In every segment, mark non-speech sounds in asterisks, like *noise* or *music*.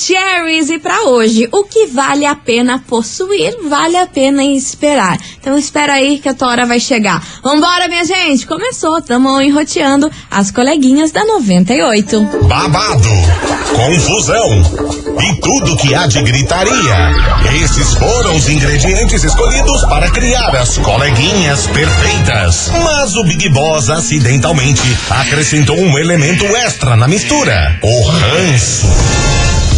Maravicheries. E para hoje, o que vale a pena possuir, vale a pena esperar. Então espera aí que a tua hora vai chegar. Vambora, minha gente. Começou, tamo enroteando as coleguinhas da 98. Babado, confusão e tudo que há de gritaria. Esses foram os ingredientes escolhidos para criar as coleguinhas perfeitas. Mas o Big Boss acidentalmente acrescentou um elemento extra na mistura: o ranço.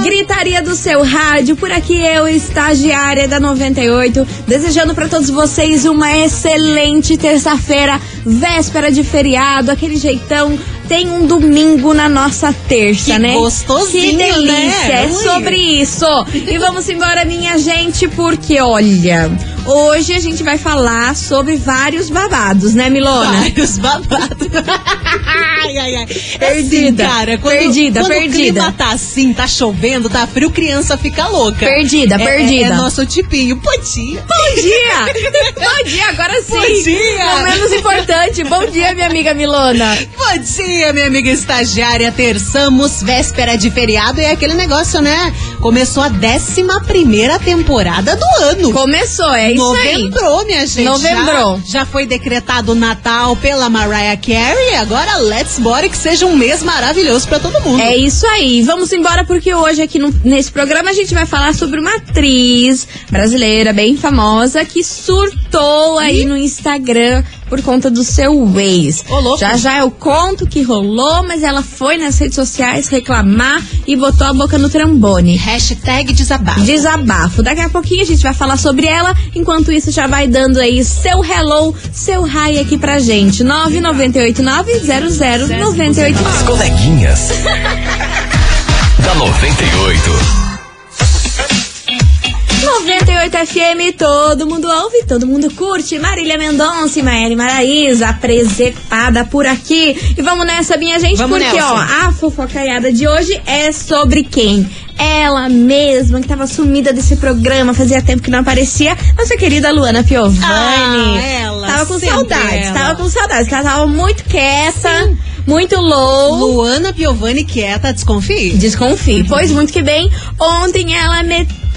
Gritaria do seu rádio, por aqui eu, estagiária da 98, desejando para todos vocês uma excelente terça-feira, véspera de feriado, aquele jeitão. Tem um domingo na nossa terça, Que né? gostosinho, Que delícia, né? é sobre isso. E vamos embora, minha gente, porque olha, hoje a gente vai falar sobre vários babados, né, Milona? Vários babados. *laughs* ai, ai, ai. Perdida, Assim, cara, quando, perdida, quando perdida. o clima tá assim, tá chovendo, tá frio, criança fica louca. Perdida, É- perdida. É, é nosso tipinho. Bom dia. Bom dia! *laughs* Bom dia, agora sim! Bom dia. Não menos importante, bom dia, minha amiga Milona. Bom dia, minha amiga estagiária. Terçamos, véspera de feriado e é aquele negócio, né? Começou a 11 primeira temporada do ano. Começou, é aí. Novembrou, minha gente. Novembrou. Já, já foi decretado o Natal pela Mariah Carey. Agora, let's bora que seja um mês maravilhoso pra todo mundo. É isso aí. Vamos embora porque hoje aqui no- nesse programa a gente vai falar sobre uma atriz brasileira bem famosa que surtou aí no Instagram por conta do seu ex. Ô. Já já eu conto que rolou, mas ela foi nas redes sociais reclamar e botou a boca no trambone. Hashtag desabafo. Desabafo. Daqui a pouquinho a gente vai falar sobre ela. Enquanto isso, já vai dando aí seu hello, seu hi aqui pra gente. 998900989. As coleguinhas. *laughs* da 98. 98 FM, todo mundo ouve, todo mundo curte. Marília Mendonça e Maeli Maraíza, presepada por aqui. E vamos nessa, minha gente, Vamos porque, nessa. ó, a fofocaiada de hoje é sobre quem? Ela mesma, que tava sumida desse programa, fazia tempo que não aparecia, nossa querida Luana Piovani. Ah, ela, Tava com saudades, ela. tava com saudades, que ela tava muito quieta, muito low. Luana Piovani quieta, desconfie. Desconfie. Pois muito que bem, ontem ela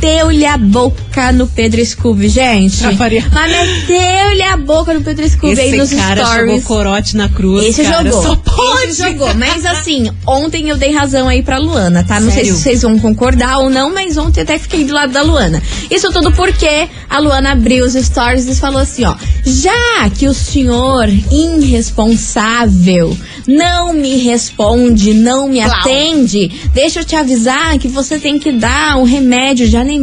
meteu-lhe a boca no Pedro Scooby, gente. Ah. Mas meteu-lhe a boca no Pedro Scooby aí nos Esse cara jogou stories. corote na cruz. Esse cara, jogou. Só pode. Esse jogou. Mas assim, ontem eu dei razão aí pra Luana, tá? Não sei Sério? se vocês vão concordar ou não, mas ontem eu até fiquei do lado da Luana. Isso tudo porque a Luana abriu os stories e falou assim, ó. Já que o senhor irresponsável não me responde, não me atende, deixa eu te avisar que você tem que dar um remédio de anemia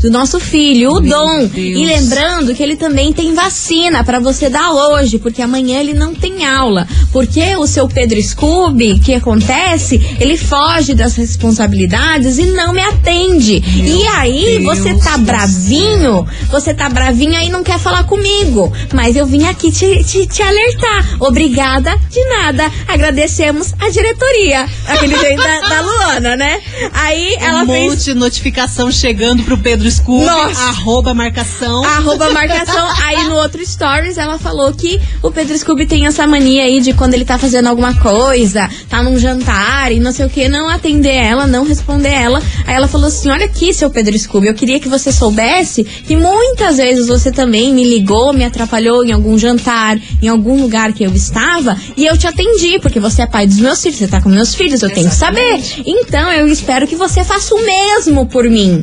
do nosso filho, o Meu Dom. Deus. E lembrando que ele também tem vacina pra você dar hoje, porque amanhã ele não tem aula. Porque o seu Pedro Scooby, que acontece, ele foge das responsabilidades e não me atende. e aí Deus você tá bravinho, você tá bravinho aí e não quer falar comigo. Mas eu vim aqui te, te, te alertar. Obrigada de nada. Agradecemos a diretoria. Aquele jeito da, da Luana, né? Aí ela um fez. monte de notificação chegando pro Pedro Scooby. Nossa. Arroba marcação. Arroba marcação. Aí no outro stories ela falou que o Pedro Scooby tem essa mania aí de quando ele tá fazendo alguma coisa, tá num jantar e não sei o que, não atender ela, não responder ela. Aí ela falou assim: Olha aqui, seu Pedro Scooby, eu queria que você soubesse que muitas vezes você também me ligou, me atrapalhou em algum jantar, em algum lugar que eu estava, e eu te atendi, porque você é pai dos meus filhos, você tá com meus filhos, eu tenho que saber. Então eu espero que você faça o mesmo por mim.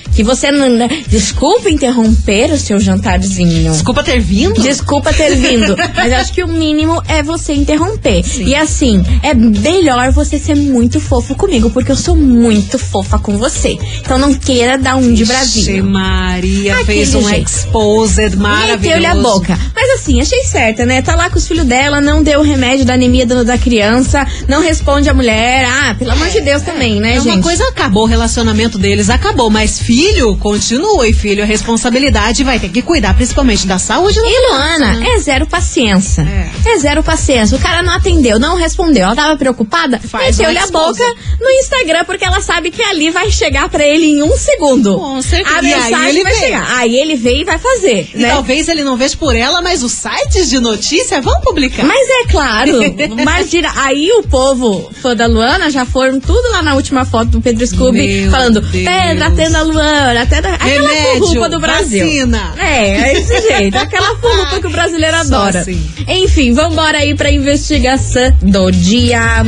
Que você não. Desculpa interromper o seu jantarzinho. Desculpa ter vindo. Desculpa ter vindo, *laughs* mas acho que o mínimo é você interromper. E assim, é melhor você ser muito fofo comigo, porque eu sou muito fofa com você. Então não queira dar um de Brasil. Maria Aquele fez um jeito. exposed maravilhoso. Meteu-lhe a boca. Mas assim, achei certa, né? Tá lá com os filhos dela, não deu o remédio da anemia do- da criança, não responde a mulher. Ah, pelo amor de Deus também, né, É gente? uma coisa acabou, o relacionamento deles acabou, mas filho filho continua. E filho, a responsabilidade vai ter que cuidar principalmente da saúde da E Luana, né? é zero paciência. É. É. zero paciência. O cara não atendeu, não respondeu. Ela tava preocupada, meteu-lhe a boca no Instagram, porque ela sabe que ali vai chegar pra ele em um segundo. Com certeza. A aí mensagem ele vai vem. chegar. Aí ele veio e vai fazer, E né? talvez ele não veja por ela, mas os sites de notícia vão publicar. Mas é claro, *laughs* imagina, aí o povo fã da Luana já foram tudo lá na última foto do Pedro Scooby Meu falando, Deus. Pedro, atenda a Luana, atenda aquela Remédio, furrupa do Brasil. vacina. É, é esse jeito, aquela *laughs* furrupa que o brasileiro Só adora. assim. Enfim, vambora aí pra investigação do dia.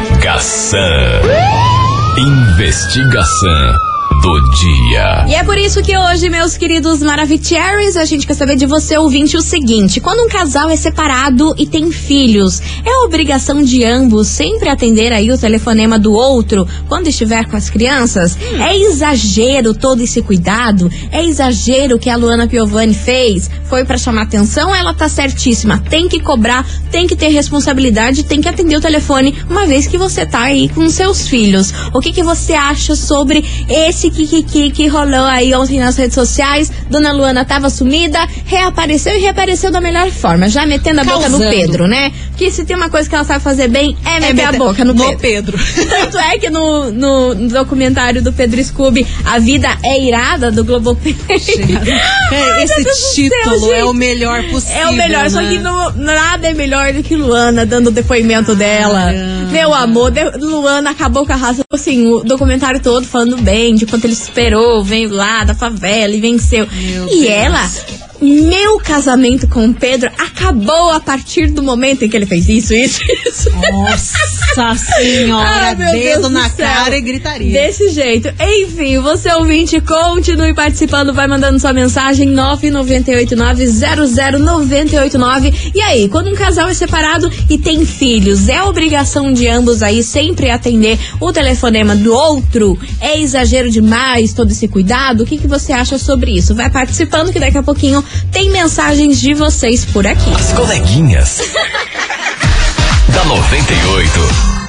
Investigação. Investigação do dia. Por isso que hoje, meus queridos Maravicheries, a gente quer saber de você, ouvinte, o seguinte: quando um casal é separado e tem filhos, é obrigação de ambos sempre atender aí o telefonema do outro quando estiver com as crianças? É exagero todo esse cuidado? É exagero que a Luana Piovani fez? Foi pra chamar atenção? Ela tá certíssima. Tem que cobrar, tem que ter responsabilidade, tem que atender o telefone uma vez que você tá aí com seus filhos. O que, que você acha sobre esse kikiki que rolou aí ontem nas redes sociais? Dona Luana tava sumida, reapareceu e reapareceu da melhor forma, já metendo a boca no Causando. Pedro, né? Porque se tem uma coisa que ela sabe fazer bem, é meter a meter- boca no, no Pedro. Pedro. *laughs* Tanto é que no, no, no documentário do Pedro Scooby, A Vida é Irada, do Globoplay. *laughs* É, esse Deus título céu, é o melhor possível. É o melhor, só né? que não- nada é melhor do que Luana dando o depoimento dela. Meu amor, de- Luana acabou com a raça, assim, o documentário todo falando bem de quanto ele esperou, veio lá da favela e venceu. Meu e Deus. ela, meu casamento com o Pedro acabou a partir do momento em que ele fez isso, isso, isso. Nossa *laughs* senhora, Ai, dedo Deus na cara e gritaria. Desse jeito. Enfim, você ouvinte, continue participando, vai mandando sua mensagem 998900989. E aí, quando um casal é separado e tem filhos, é obrigação de ambos aí sempre atender o telefonema do outro? É exagero demais todo esse cuidado? O que, que você acha sobre isso? Vai participando que daqui a pouquinho tem mensagens de vocês por aqui. As coleguinhas. *laughs* da 98.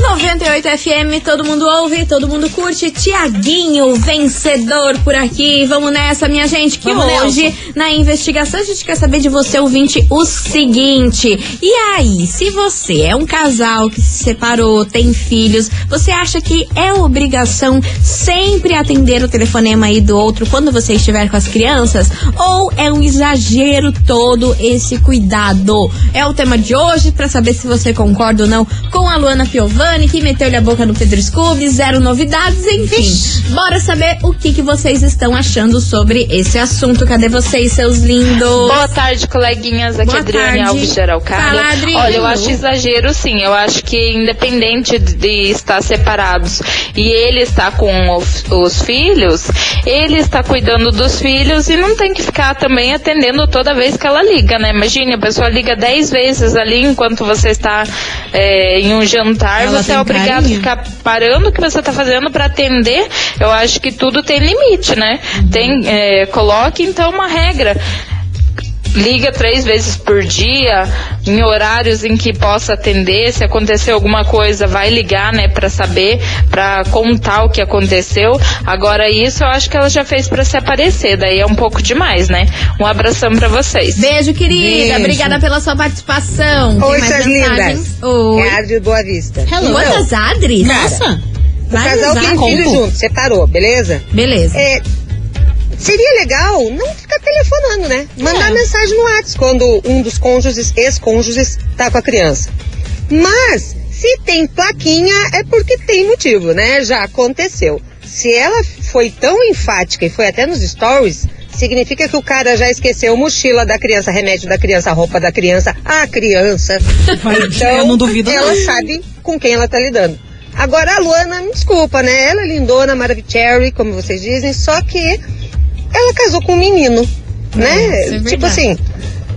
98 FM, todo mundo ouve, todo mundo curte. Tiaguinho, vencedor por aqui. Vamos nessa, minha gente, que Vamos, hoje, na investigação, a gente quer saber de você, ouvinte, o seguinte. E aí, se você é um casal que se separou, tem filhos, você acha que é obrigação sempre atender o telefonema aí do outro quando você estiver com as crianças? Ou é um exagero todo esse cuidado? É o tema de hoje, pra saber se você concorda ou não com a Luana Piovani, que meteu-lhe a boca no Pedro Scooby, zero novidades, enfim. Bora saber o que, que vocês estão achando sobre esse assunto. Cadê vocês, seus lindos? Boa tarde, coleguinhas. Aqui Boa é Adriane tarde. Alves Adri. Olha, eu acho exagero, sim. Eu acho que independente de- estar separados e ele está com os, os filhos, ele está cuidando dos filhos e não tem que ficar também atendendo toda vez que ela liga, né? Imagine, a pessoa liga dez vezes ali enquanto você está é, em um jantar, Ela você é obrigado carinho. a ficar parando o que você está fazendo para atender. Eu acho que tudo tem limite, né? Tem, é, coloque então uma regra liga três vezes por dia, em horários em que possa atender. Se acontecer alguma coisa, vai ligar, né, para saber, para contar o que aconteceu. Agora isso eu acho que ela já fez para se aparecer, daí é um pouco demais, né? Um abração para vocês. Beijo, querida. Beijo. Obrigada pela sua participação. Tem Oi, mais suas lindas. Oi. É Adri Boa Vista. Hello. Quantas Adris? Nossa, O casal tem filho junto, separou, beleza? Beleza. É, seria legal não ficar telefonando, né? Mandar É. mensagem no WhatsApp quando um dos cônjuges, ex-cônjuges, tá com a criança. Mas, se tem plaquinha, é porque tem motivo, né? Já aconteceu. Se ela foi tão enfática e foi até nos stories, significa que o cara já esqueceu mochila da criança, remédio da criança, roupa da criança, a criança. Então, eu não duvido ela não. sabe com quem ela tá lidando. Agora a Luana, me desculpa, né? Ela é lindona, maravilhosa, como vocês dizem, só que ela casou com um menino, né? isso é tipo assim,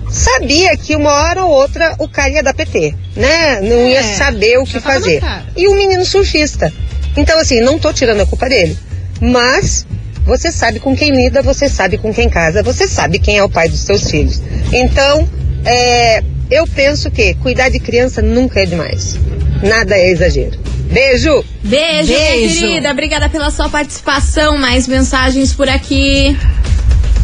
sabia que uma hora ou outra o cara ia dar PT, né? Não ia É, saber o que fazer. E o menino surfista. Então, assim, não tô tirando a culpa dele, mas você sabe com quem lida, você sabe com quem casa, você sabe quem é o pai dos seus filhos. Então, é, eu penso que cuidar de criança nunca é demais. Nada é exagero. Beijo! Beijo, Beijo. minha querida. Obrigada pela sua participação. Mais mensagens por aqui.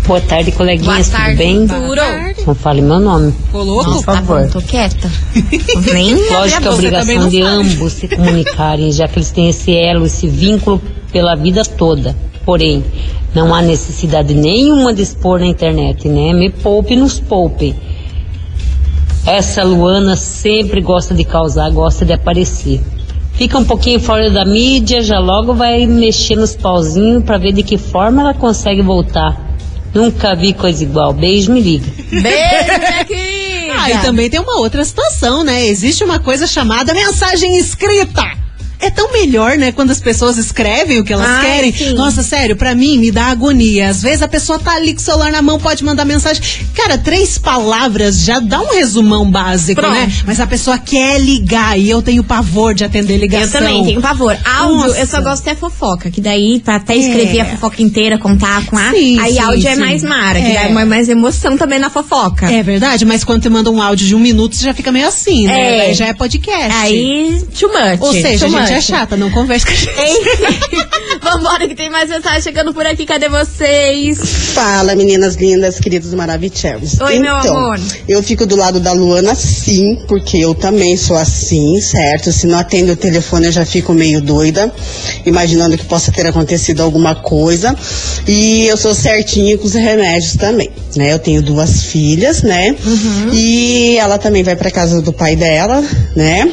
Boa tarde, Boa coleguinhas, tarde, tudo bem? Turo. Não fale meu nome. Ô, louco? Por Tá favor. bom, tô quieta. *laughs* Nem Lógico que é obrigação de ambos se comunicarem, já que eles têm esse elo, esse vínculo pela vida toda. Porém, não há necessidade nenhuma de expor na internet, né? Me poupe, nos poupe. Essa Luana sempre gosta de causar, gosta de aparecer. Fica um pouquinho fora da mídia, já logo vai mexer nos pauzinhos pra ver de que forma ela consegue voltar. Nunca vi coisa igual. Beijo, me liga. Beijo, minha *laughs* querida. Ah, e também tem uma outra situação, né? Existe uma coisa chamada mensagem escrita. É tão melhor, né, quando as pessoas escrevem o que elas Ai, querem. sim. Nossa, sério, pra mim me dá agonia. Às vezes a pessoa tá ali com o celular na mão, pode mandar mensagem. Cara, três palavras já dá um resumão básico, Pronto. né? Mas a pessoa quer ligar e eu tenho pavor de atender ligação. Eu também tenho pavor. Áudio, Nossa. eu só gosto de fofoca, que daí, pra até escrever É. a fofoca inteira, contar com a. Sim, aí sim, áudio é sim. mais mara, que É. dá mais- mais emoção também na fofoca. É verdade, mas quando você manda um áudio de um minuto, você já fica meio assim, né? É. Daí já é podcast. Aí, too much. Ou seja, too gente é chata, não conversa com a gente. Enfim, *laughs* vambora que tem mais mensagem chegando por aqui. Cadê vocês? Fala, meninas lindas, queridos Maravicheros. Oi, meu então, amor. Eu fico do lado da Luana sim, porque eu também sou assim, certo? Se não atendo o telefone eu já fico meio doida, imaginando que possa ter acontecido alguma coisa. E eu sou certinha com os remédios também, né? Eu tenho duas filhas, né? E ela também vai pra casa do pai dela, né?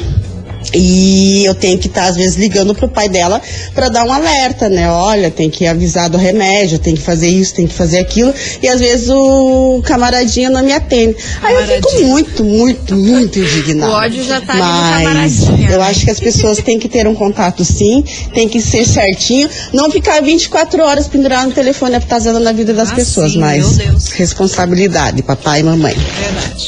E eu tenho que estar, às vezes, ligando pro pai dela para dar um alerta, né? Olha, tem que avisar do remédio, tem que fazer isso, tem que fazer aquilo. E às vezes o camaradinho não me atende. Aí eu fico muito, muito, muito indignada. O ódio já tá Mas camaradinho, eu né? acho que as pessoas têm que ter um contato sim, tem que ser certinho, não ficar 24 horas pendurado no telefone atazando na vida das Ah, pessoas, sim, mas responsabilidade, papai e mamãe.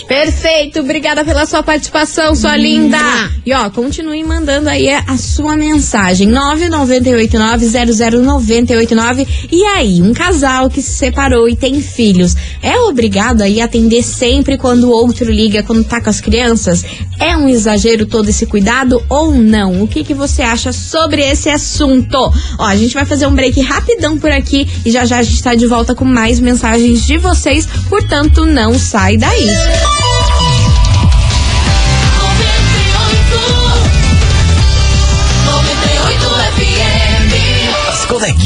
Perfeito, obrigada pela sua participação, sua linda. E ó, continue mandando aí a sua mensagem. 998900989. E aí, um casal que se separou e tem filhos, é obrigado aí a atender sempre quando o outro liga, quando tá com as crianças? É um exagero todo esse cuidado ou não? O que, que você acha sobre esse assunto? Ó, a gente vai fazer um break rapidão por aqui e já já a gente tá de volta com mais mensagens de vocês, portanto, não sai daí. As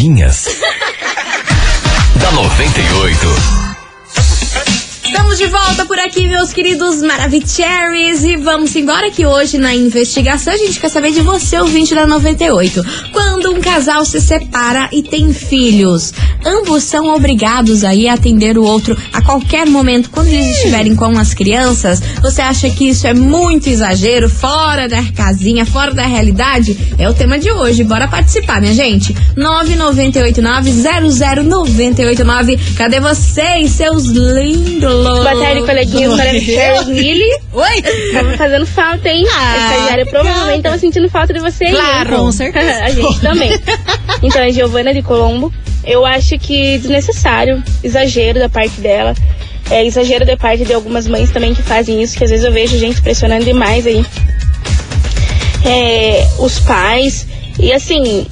coleguinhas. *laughs* da 98. Estamos de volta por aqui, meus queridos Maravicheries. E vamos embora que hoje na investigação a gente quer saber de você, ouvinte da 98. Quando um casal se separa e tem filhos, ambos são obrigados aí a atender o outro a qualquer momento quando eles estiverem com as crianças. Você acha que isso é muito exagero, fora da casinha, fora da realidade? É o tema de hoje. Bora participar, minha gente. 998900989. Cadê vocês, seus lindos? Boa tarde, coleguinhas maravilhosas. Mili, Oi! tava fazendo falta, hein? Ah, a estagiária provavelmente tava sentindo falta de você. Claro. Com certeza. *laughs* a gente *laughs* também. Então, a Giovana de Colombo, eu acho que desnecessário, exagero da parte dela. É exagero da parte de algumas mães também que fazem isso, que às vezes eu vejo gente pressionando demais aí. É, os pais. E assim,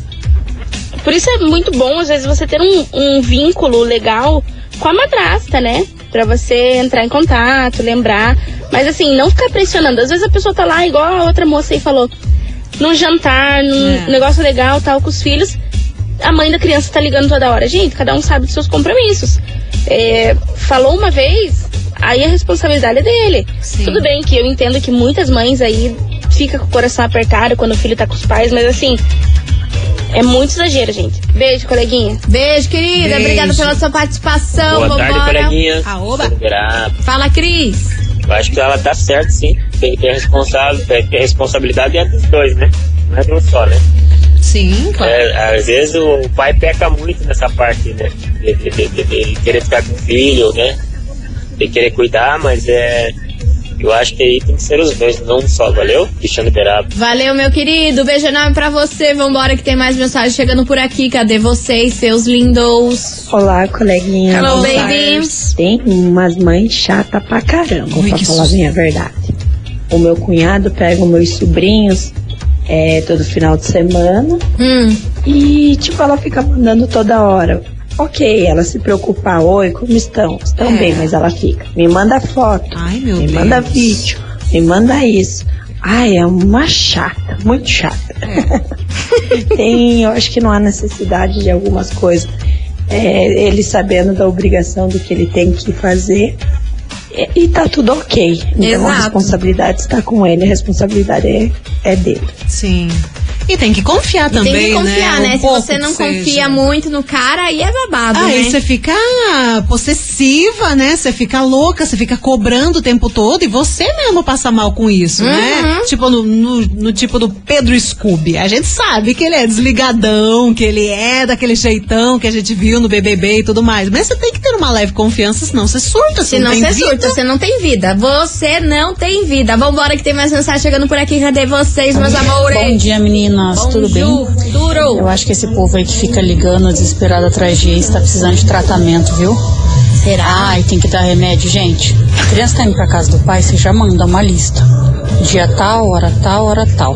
por isso é muito bom, às vezes, você ter um, um vínculo legal com a madrasta, né? Pra você entrar em contato, lembrar. Mas assim, não ficar pressionando. Às vezes a pessoa tá lá, igual a outra moça aí falou, num jantar, num É. negócio legal, tal, com os filhos. A mãe da criança tá ligando toda hora. Gente, cada um sabe dos seus compromissos. É, falou uma vez, aí a responsabilidade é dele. Sim. Tudo bem que eu entendo que muitas mães aí ficam com o coração apertado quando o filho tá com os pais, mas assim, é muito exagero, gente. Beijo, coleguinha. Beijo, querida. Beijo. Obrigada pela sua participação. Boa tarde, Vambora. coleguinhas. Aoba. Tudo grave. Fala, Cris. Eu acho que ela tá certa, sim. Tem que ter responsável, tem que ter responsabilidade é dos dois, né? Não é de um só, né? Sim, claro. É, às vezes o pai peca muito nessa parte, né? De, de- de- de- de querer ficar com o filho, né? De querer cuidar, mas é. Eu acho que aí tem que ser os dois, não um só, valeu? Cristiano Beraba. Valeu, meu querido. Beijo enorme pra você. Vambora que tem mais mensagem chegando por aqui. Cadê vocês, seus lindos? Olá, coleguinha. Hello, baby. Tem umas mães chata pra caramba, Ui, pra falar a minha verdade. O meu cunhado pega os meus sobrinhos é, todo final de semana. Hum. E, tipo, ela fica mandando toda hora. Ok, ela se preocupa, oi, como estão? Estão É. bem, mas ela fica. Me manda foto, Ai, meu me Deus. manda vídeo, me manda isso. Ai, é uma chata, muito chata. *laughs* Tem, eu acho que não há necessidade de algumas coisas. É, ele sabendo da obrigação do que ele tem que fazer. E, e tá tudo ok. Então a Exato. responsabilidade está com ele, a responsabilidade é, é dele. Sim. E tem que confiar E também, tem que confiar, né? Um Se você não que seja. confia muito no cara, aí é babado, Aí né? você fica possessiva, né? Você fica louca, você fica cobrando o tempo todo e você mesmo passa mal com isso, né? Uhum. Tipo no, no- no tipo do Pedro Scooby. A gente sabe que ele é desligadão, que ele é daquele jeitão que a gente viu no BBB e tudo mais. Mas você tem que ter uma leve confiança, senão você surta. Se não não tem você vida. surta, você não tem vida. Você não tem vida. Vambora que tem mais mensagem chegando por aqui. Cadê vocês, meus amores? Bom dia, meninas. Tudo bem? Duro. Eu acho que esse povo aí que fica ligando desesperado atrás de ex tá precisando de tratamento, viu? Será? Ai, tem que dar remédio, gente. A criança tá indo pra casa do pai, você já manda uma lista. Dia tal, hora tal, hora tal.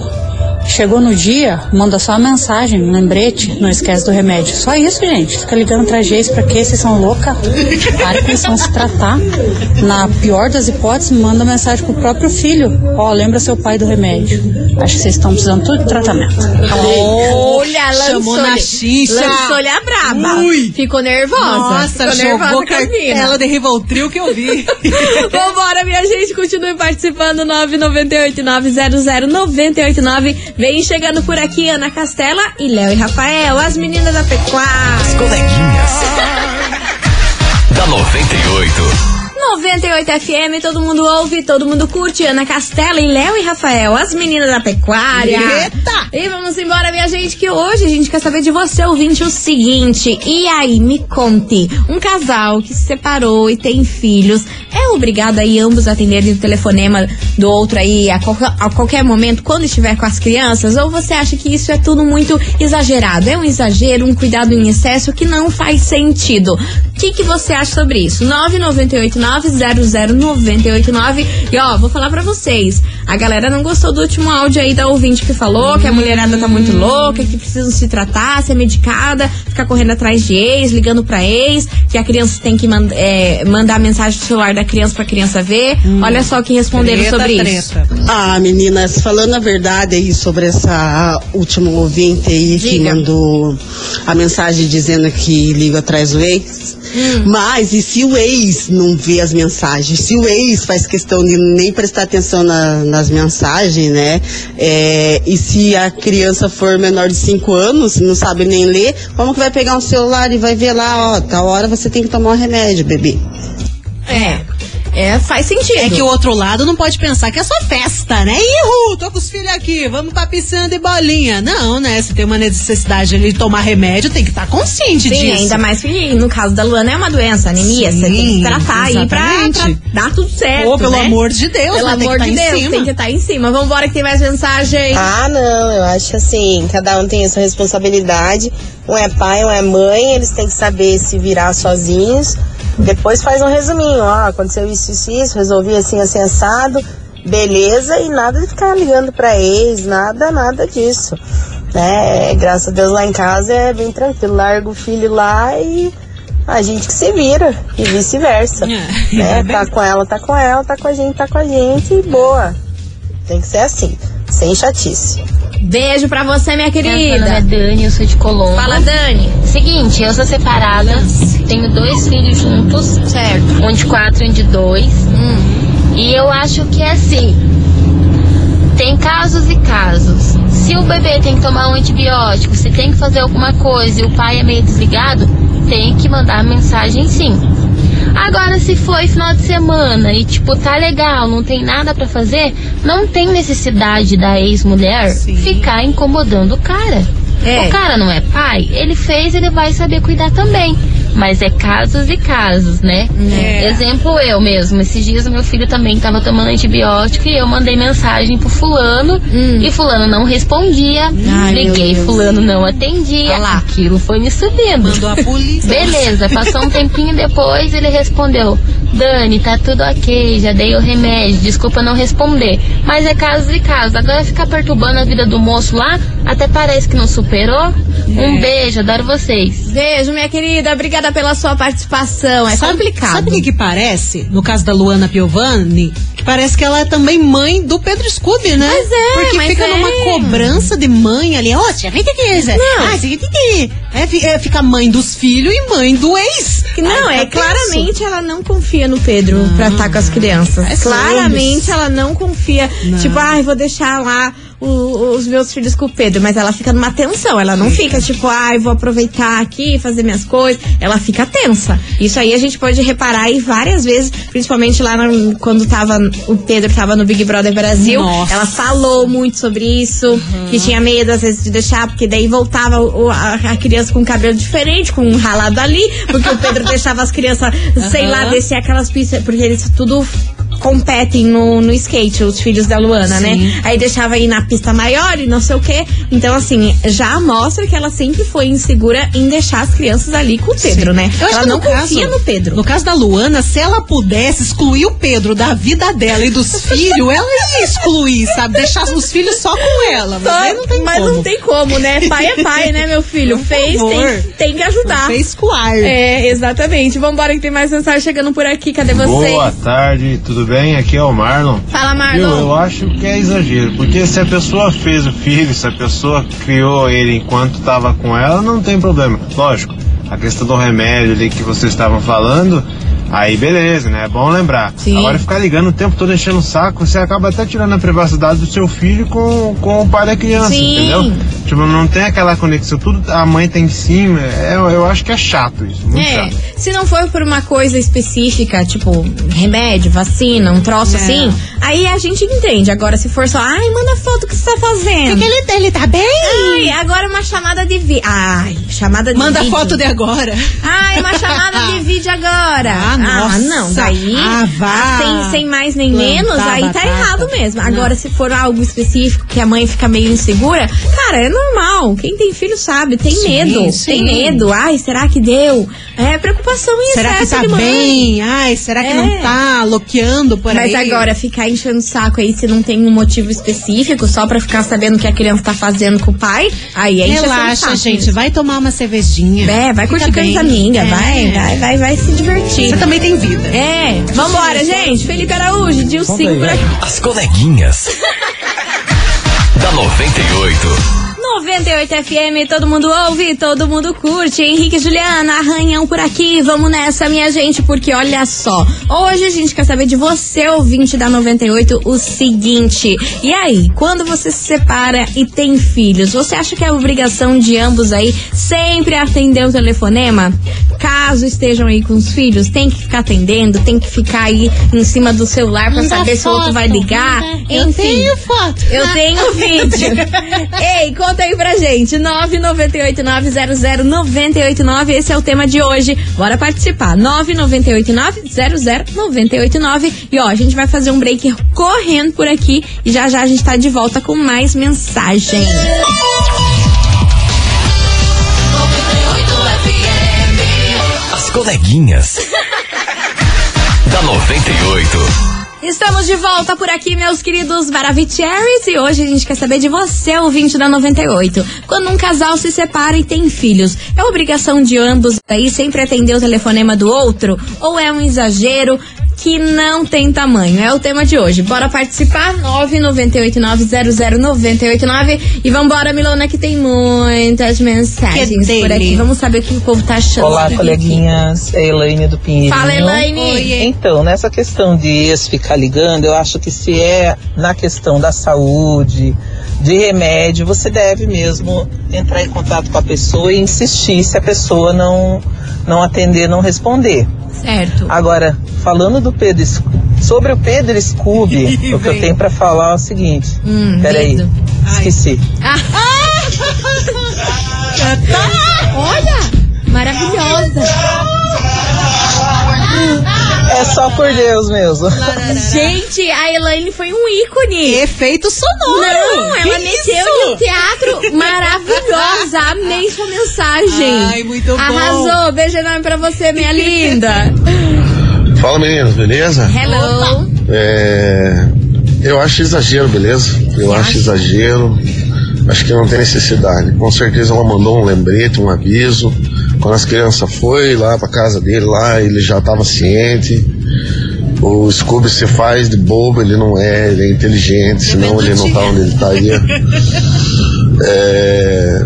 Chegou no dia, manda só uma mensagem, um lembrete, não esquece do remédio. Só isso, gente. Fica ligando de ex pra quê? Vocês são louca? Para que eles vão se tratar. Na pior das hipóteses, manda mensagem pro próprio filho. Ó, lembra seu pai do remédio. Acho que vocês estão precisando tudo de tratamento. Olha, Chamou lançou na xixa. Lançou-lhe a braba. Ui. Ficou nervosa. Nossa, Ficou nervosa jogou com a mina. cartela de Rivotril que eu vi. *laughs* Vambora, minha gente, continue participando. 998-900-989. Vem chegando por aqui, Ana Castela e Léo e Rafael, as meninas da Pecuária. As coleguinhas. *laughs* da 98. 98 FM, todo mundo ouve, todo mundo curte. Ana Castela e Léo e Rafael, as meninas da pecuária. Eita! E vamos embora, minha gente, que hoje a gente quer saber de você, ouvinte, o seguinte. E aí, me conte, um casal que se separou e tem filhos, é obrigado aí ambos atenderem o telefonema do outro aí a qualquer, a qualquer momento, quando estiver com as crianças? Ou você acha que isso é tudo muito exagerado? É um exagero, um cuidado em excesso que não faz sentido. O que, que você acha sobre isso? 998900989. E ó, vou falar pra vocês. A galera não gostou do último áudio aí da ouvinte que falou que a mulherada tá muito louca, que precisam se tratar, ser medicada, ficar correndo atrás de ex, ligando pra ex, que a criança tem que mand é, mandar mensagem no celular da criança pra criança ver. Olha só o que responderam Treta, sobre isso. Ah, meninas, falando a verdade aí sobre essa última ouvinte aí que Diga. mandou a mensagem dizendo que liga atrás do ex. Hum. Mas e se o ex não vê as mensagens? Se o ex faz questão de nem prestar atenção na- nas mensagens, né? É, e se a criança for menor de 5 anos, não sabe nem ler, como que vai pegar um celular e vai ver lá, ó, tal hora você tem que tomar um remédio, bebê? É. É, faz sentido. É que o outro lado não pode pensar que é só festa, né? Ihu, tô com os filhos aqui, vamos pra piscina de bolinha. Não, né? Se tem uma necessidade ali de tomar remédio, tem que estar consciente Sim, disso. ainda mais que no caso da Luana é uma doença, anemia. Você tem que Sim, tratar aí pra, pra dar tudo certo. Pô, pelo né? amor de Deus, Pelo né? Tem amor de tá em Deus, cima. tem que estar em cima. Vambora que tem mais mensagem. Ah, não, eu acho assim, cada um tem a sua responsabilidade. Um é pai, um é mãe, eles têm que saber se virar sozinhos. Depois faz um resuminho, ó, aconteceu isso, isso, isso, resolvi assim, assim, assado, beleza, e nada de ficar ligando pra ex, nada, nada disso. Né? Graças a Deus lá em casa é bem tranquilo, larga o filho lá e a gente que se vira, e vice-versa. É, né? *laughs* Tá com ela, tá com ela, tá com a gente, tá com a gente, e boa. Tem que ser assim, sem chatice. Beijo pra você, minha Meu nome é querida. Dani, eu sou de Colombo. Fala, Dani. Seguinte, eu sou separada, tenho dois filhos juntos. Certo. Um de quatro e um de dois. Hum. E eu acho que é assim. Tem casos e casos. Se o bebê tem que tomar um antibiótico, se tem que fazer alguma coisa e o pai é meio desligado, tem que mandar mensagem sim. Agora, se foi final de semana e, tipo, tá legal, não tem nada pra fazer, não tem necessidade da ex-mulher ficar incomodando o cara. É. O cara não é pai, ele fez, ele vai saber cuidar também. Mas é casos e casos, né? É. Exemplo eu mesmo. Esses dias o meu filho também tava tomando antibiótico e eu mandei mensagem pro fulano e fulano não respondia. Hum. Ai, Liguei, fulano não atendia. Aquilo foi me subindo. Mandou a polícia. Beleza, passou um tempinho depois, ele respondeu: Dani, tá tudo ok, já dei o remédio, desculpa não responder. Mas é caso e caso. Agora ficar perturbando a vida do moço lá, até parece que não superou. Um beijo, adoro vocês. Beijo, minha querida. Obrigada pela sua participação. É Sabe- complicado. Sabe o que, que parece? No caso da Luana Piovani, que parece que ela é também mãe do Pedro Scooby, né? Mas é, Porque mas fica é. numa cobrança de mãe ali. Ó, tia, vem aqui, Isa. Não. Ah, você é, é, Fica mãe dos filhos e mãe do ex. Não, Ai, é tenso. claramente ela não confia no Pedro pra estar com as crianças. É claramente ela não confia. Não. Tipo, ai, vou deixar lá o- os meus filhos com o Pedro. Mas ela fica numa tensão. Ela não fica tipo, ai, vou aproveitar aqui, fazer minhas coisas. Ela fica tensa. Isso aí a gente pode reparar aí várias vezes, principalmente lá no- quando tava o Pedro tava no Big Brother Brasil. Nossa. Ela falou muito sobre isso, que tinha medo às vezes de deixar, porque daí voltava o- a, a criança com um cabelo diferente, com um ralado ali, porque o Pedro *laughs* deixava as crianças, sei lá, descer aquelas pistas, porque eles tudo competem no, no skate, os filhos da Luana, Sim. né? Aí deixava ir na pista maior e não sei o quê. Então, assim, já mostra que ela sempre foi insegura em deixar as crianças ali com o Pedro, né? Eu acho ela que não no caso- confia no Pedro. No caso da Luana, se ela pudesse excluir o Pedro da vida dela e dos filhos, ela ia excluir, sabe? Deixar os filhos só com ela. Mas, aí não tem Mas como. não tem como, né? Pai é pai, né, meu filho? Por Fez, favor. tem, tem que ajudar. Fez coar. É, exatamente. Vambora que tem mais mensagem chegando por aqui. Cadê vocês? Boa tarde, tudo bem? Aqui é o Marlon. Fala, Eu, Marlon. eu acho que é exagero, porque se a pessoa fez o filho, se a pessoa criou ele enquanto estava com ela, não tem problema. Lógico, a questão do remédio ali que vocês estavam falando, aí beleza, né? É bom lembrar. Sim. Agora ficar ligando o tempo todo enchendo o saco, você acaba até tirando a privacidade do seu filho com, com o pai da criança, Sim. entendeu? Tipo, não tem aquela conexão, tudo a mãe tá em cima, é, eu acho que é chato isso, muito É, chato. se não for por uma coisa específica, tipo remédio, vacina, um troço É. assim, aí a gente entende. Agora, se for só, ai, manda foto que você tá fazendo. ele, ele tá bem? Ai, agora uma chamada de vídeo. Ai, chamada de Manda vídeo. foto de agora. Ai, uma chamada de *laughs* vídeo agora. Ah, nossa. não, daí. Ah, vá. Sem, sem mais nem menos, aí tá batata. errado mesmo. Agora, se for algo específico que a mãe fica meio insegura, cara, é normal. Quem tem filho sabe, tem Sim, medo. sim. Tem medo. Ai, será que deu? É preocupação em Será que excesso tá de mãe. bem? Ai, será que É. não tá loqueando por Mas aí? agora, ficar enchendo o saco aí se não tem um motivo específico, só pra ficar sabendo o que a criança tá fazendo com o pai, aí é Relaxa, gente. mesmo. Vai tomar uma cervejinha. É, vai Fica curtir com as bem. amigas, É. vai, vai, vai, vai se divertir. Você também tem vida. É, vambora, gente. Felipe Araújo, por aqui. As coleguinhas. *laughs* da 98. 98 FM, todo mundo ouve, todo mundo curte. Henrique e Juliana, arranhão por aqui. Vamos nessa, minha gente, porque olha só. Hoje a gente quer saber de você, ouvinte da 98, o seguinte. E aí, quando você se separa e tem filhos, você acha que é obrigação de ambos aí sempre atender o telefonema? Caso estejam aí com os filhos, tem que ficar atendendo, tem que ficar aí em cima do celular pra Manda saber se o outro foto, vai ligar. Eu Enfim. tenho foto. Eu tenho *laughs* vídeo. Ei, conta aí pra gente. 998900989. Esse é o tema de hoje. Bora participar. 998900989. E ó, a gente vai fazer um break correndo por aqui. E já já a gente tá de volta com mais mensagem. As coleguinhas. *laughs* da 98. Estamos de volta por aqui, meus queridos Maravicheries, e hoje a gente quer saber de você, ouvinte da 98. Quando um casal se separa e tem filhos, é obrigação de ambos aí sempre atender o telefonema do outro? Ou é um exagero que não tem tamanho? É o tema de hoje. Bora participar? 998900989 e vambora, Milona, que tem muitas mensagens Que por aqui. Vamos saber o que o povo tá achando. Olá, coleguinhas. É a Elaine do Pinheirinho. Fala, Elaine. Oi. Então, nessa questão de ex ficar ligando, eu acho que se é na questão da saúde, de remédio, você deve mesmo entrar em contato com a pessoa e insistir se a pessoa não, não atender, não responder. Certo. Agora, falando do Pedro sobre o Pedro Scooby, *laughs* o que eu tenho pra falar é o seguinte. Hum, Peraí, medo. esqueci. Ah. *laughs* Olha! Maravilhosa! Só por Deus mesmo. Gente, a Elaine foi um ícone! Efeito sonoro! Não, ela Que meteu de um teatro maravilhosa! *laughs* Amei sua mensagem! Ai, muito bom. Arrasou! Beijo enorme pra você, minha linda! *laughs* Fala meninas, beleza? Hello. É, eu acho exagero, beleza? Eu acho exagero. Acho que não tem necessidade. Com certeza ela mandou um lembrete, um aviso. Quando as crianças foi lá pra casa dele, lá ele já estava ciente. O Scooby se faz de bobo, ele não é, ele é inteligente, senão ele não tá onde ele estaria. É,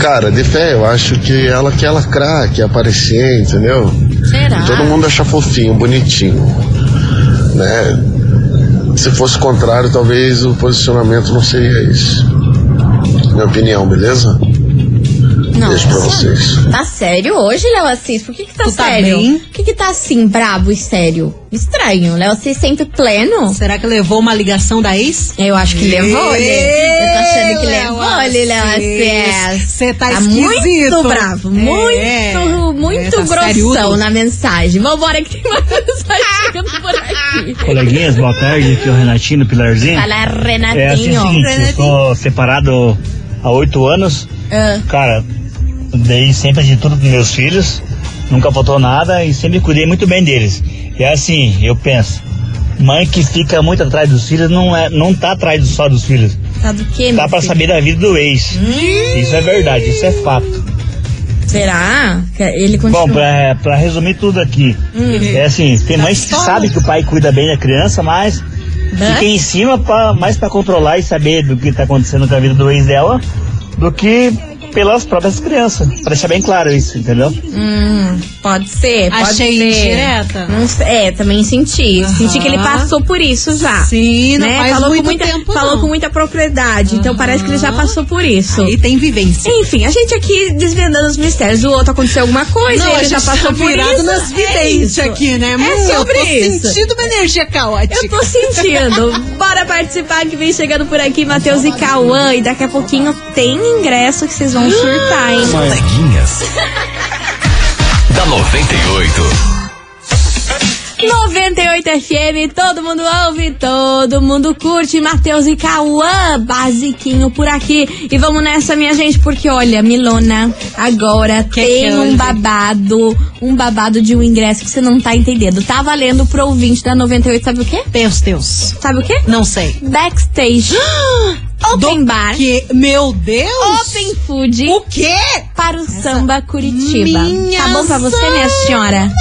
cara, de fé, eu acho que ela quer lacrar, quer aparecer, entendeu? Será? E todo mundo acha fofinho, bonitinho. Né? Se fosse o contrário, talvez o posicionamento não seria isso. Minha opinião, beleza? Beijo pra vocês. Tá sério hoje, Léo Assis? Por que que tá Tu tá sério? bem? Por que que tá assim, brabo e sério? Estranho, Léo Assis sempre pleno. Será que levou uma ligação da ex? Eu acho que levou, né? Eu tô achando que Léo levou ele, Léo Assis. Assis. Cê tá muito esquisito. bravo, É, muito, muito é, tá grossão seriudo. na mensagem. Vambora que tem mais mensagem chegando por aqui. Coleguinhas, boa tarde, aqui é o Renatinho do Pilarzinho. Fala, É assim, Renatinho. seguinte, eu tô separado há oito anos. Ah. Cara, dei sempre de tudo pros meus filhos, nunca faltou nada e sempre cuidei muito bem deles. E é assim, eu penso, mãe que fica muito atrás dos filhos não, é, não tá atrás só dos filhos. Tá do quê, Tá filho? saber da vida do ex. Isso é verdade, isso é fato. Será? Que Ele continua. Bom, pra, pra resumir tudo aqui, Hum. é assim, tem mães que sabem que o pai cuida bem da criança, mas fica em cima pra, mais pra controlar e saber do que tá acontecendo com a vida do ex dela do que pelas próprias crianças. Pra deixar bem claro isso, entendeu? Hum, pode ser, pode Achei ser. indireta. Não sei, é, também senti. Senti que ele passou por isso já. Sim, não né? faz falou muito com muita, tempo, Falou não. com muita propriedade, então parece que ele já passou por isso. E tem vivência. Enfim, a gente aqui desvendando os mistérios. O outro aconteceu alguma coisa, Não, ele a já passou tá por isso. nas É videntes isso. aqui, né? É Hum, eu sobre tô isso. sentindo uma energia caótica. Eu tô sentindo. Bora participar que vem chegando por aqui, Matheus e Cauã. E daqui a pouquinho tem ingresso que vocês vão surtar, hein? Coleguinhas. da 98. 98 FM, todo mundo ouve, todo mundo curte. Matheus e Cauã, basiquinho por aqui. E vamos nessa, minha gente, porque olha, Milona, agora tem que um babado, um babado de um ingresso que você não tá entendendo. Tá valendo pro ouvinte da 98, sabe o quê? Deus, Deus. Sabe o quê? Não sei. Backstage. *gasps* Open bar. Que, meu Deus! Open food. O quê? Para o samba Curitiba. Minha Tá bom pra você, minha senhora?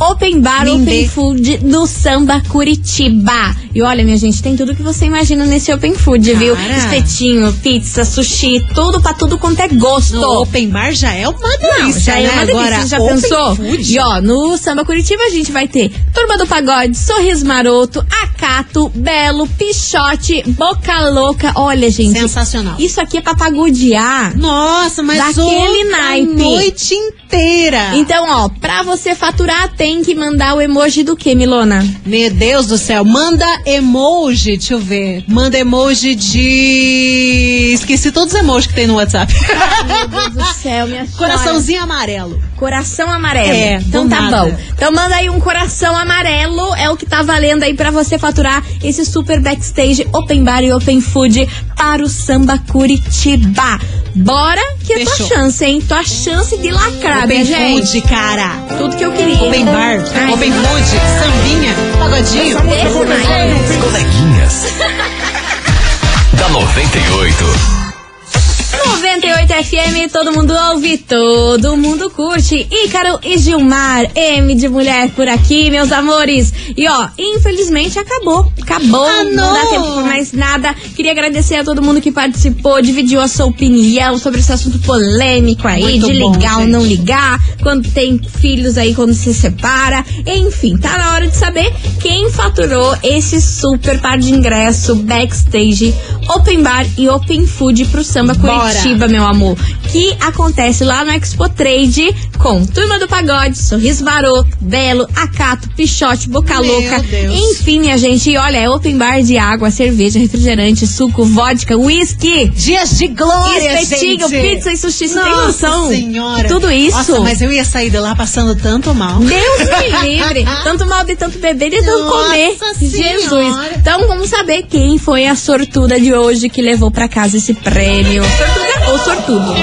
Open bar, open food do samba Curitiba. E olha, minha gente, tem tudo que você imagina nesse open food, viu? Cara. Espetinho, pizza, sushi, tudo pra tudo quanto é gosto. No open bar já é uma delícia, Não, já é né? uma delícia, Agora, já open pensou? food? E ó, no Samba Curitiba a gente vai ter Turma do Pagode, Sorriso Maroto, Acato, Belo, Pichote, Boca Louca. Olha, gente. Sensacional. Isso aqui é pra pagodear. Nossa, mas Daquele naipe. noite inteira. Então, ó, pra você faturar, tem que mandar o emoji do que, Milona? Meu Deus do céu, manda emoji, deixa eu ver. Manda emoji de. Esqueci todos os emojis que tem no WhatsApp. Meu Deus do *laughs* céu, minha senhora. Coraçãozinho amarelo. Coração amarelo. É, então tá nada. bom. Então manda aí um coração amarelo, é o que tá valendo aí pra você faturar esse super backstage open bar e open food para o samba Curitiba. Bora que é tua Fechou. chance, hein? Tua chance de lacrar, open gente. food, cara. Tudo que eu queria. Open bar, Ai. open food, sambinha, pagodinho. Esse mais. Coleguinhas. *laughs* da 98. 98 FM, todo mundo ouve, todo mundo curte. Ícaro e Gilmar, M de mulher por aqui, meus amores. E ó, infelizmente acabou. Acabou, Ah, não. dá não. tempo por mais nada. Queria agradecer a todo mundo que participou, dividiu a sua opinião sobre esse assunto polêmico aí, Muito de bom, ligar ou gente. não ligar, quando tem filhos aí, quando se separa. Enfim, tá na hora de saber quem faturou esse super par de ingresso backstage, open bar e open food pro samba Bora. Curitiba, meu amor. Que acontece lá no Expo Trade com Turma do Pagode, Sorriso Maroto, Belo, Acato, Pichote, Boca Meu Louca. Deus. Enfim, minha gente, e olha, é open bar de água, cerveja, refrigerante, suco, vodka, whisky. Dias de glória, Espetinho, gente. pizza e sushi, você tem Nossa noção? senhora. Tudo isso. Nossa, mas eu ia sair de lá passando tanto mal. Deus me *laughs* livre. Tanto mal de tanto beber de tanto Nossa comer. Senhora. Jesus. Então vamos saber quem foi a sortuda de hoje que levou pra casa esse prêmio. Sortuda ou sortudo?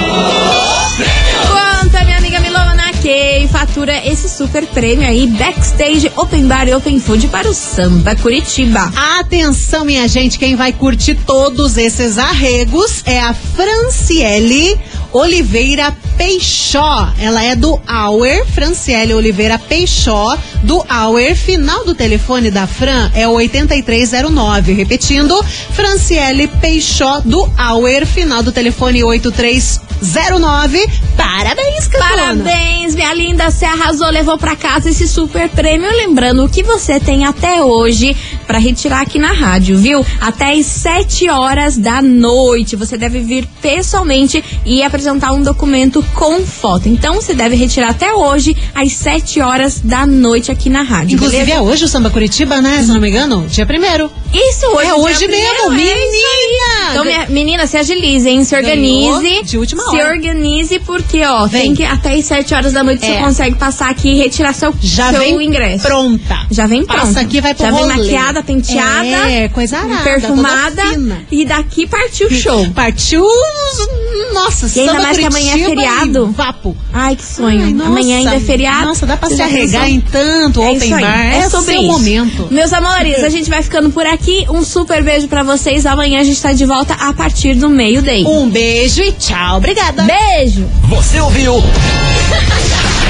Conta, minha amiga Milona, quem fatura esse super prêmio aí, backstage, open bar e open food para o Samba Curitiba. Atenção, minha gente, quem vai curtir todos esses arregos é a Franciele Oliveira Peixó. Ela é do Auer, Franciele Oliveira Peixó, do Auer. Final do telefone da Fran é o 8309. Repetindo, Franciele Peixó, do Auer. Final do telefone 8309. Parabéns, Catona. Parabéns, minha linda. Você arrasou, levou pra casa esse super prêmio. Lembrando que você tem até hoje pra retirar aqui na rádio, viu? Até às 7 horas da noite. Você deve vir pessoalmente e apresentar um documento com foto. Então você deve retirar até hoje às 7 horas da noite aqui na rádio. Inclusive beleza? é hoje o Samba Curitiba, né? Se não me engano, dia primeiro. Isso, hoje É hoje dia mesmo, primeiro, é menina! Então, minha, menina, se agilize, hein? Se Ganhou organize. de última se hora. organize, porque, ó, Vem. tem que até às 7 horas da noite É. você consegue passar aqui e retirar seu, Já seu vem ingresso. pronta. Já vem pronta. Passa aqui, vai pro Já vem rolê. maquiada, penteada. É, coisa arada, Perfumada. E daqui partiu o show. Partiu. Nossa, E ainda mais que amanhã é feriado. Vapo. Ai, que sonho. Ai, nossa, amanhã ainda é feriado. Nossa, dá pra Você se arregar em tanto É open bar. É É sobre seu isso. momento. Meus amores, *laughs* a gente vai ficando por aqui. Um super beijo pra vocês. Amanhã a gente tá de volta a partir do meio-day. Um beijo e tchau. Obrigada. Beijo. Você ouviu? *laughs*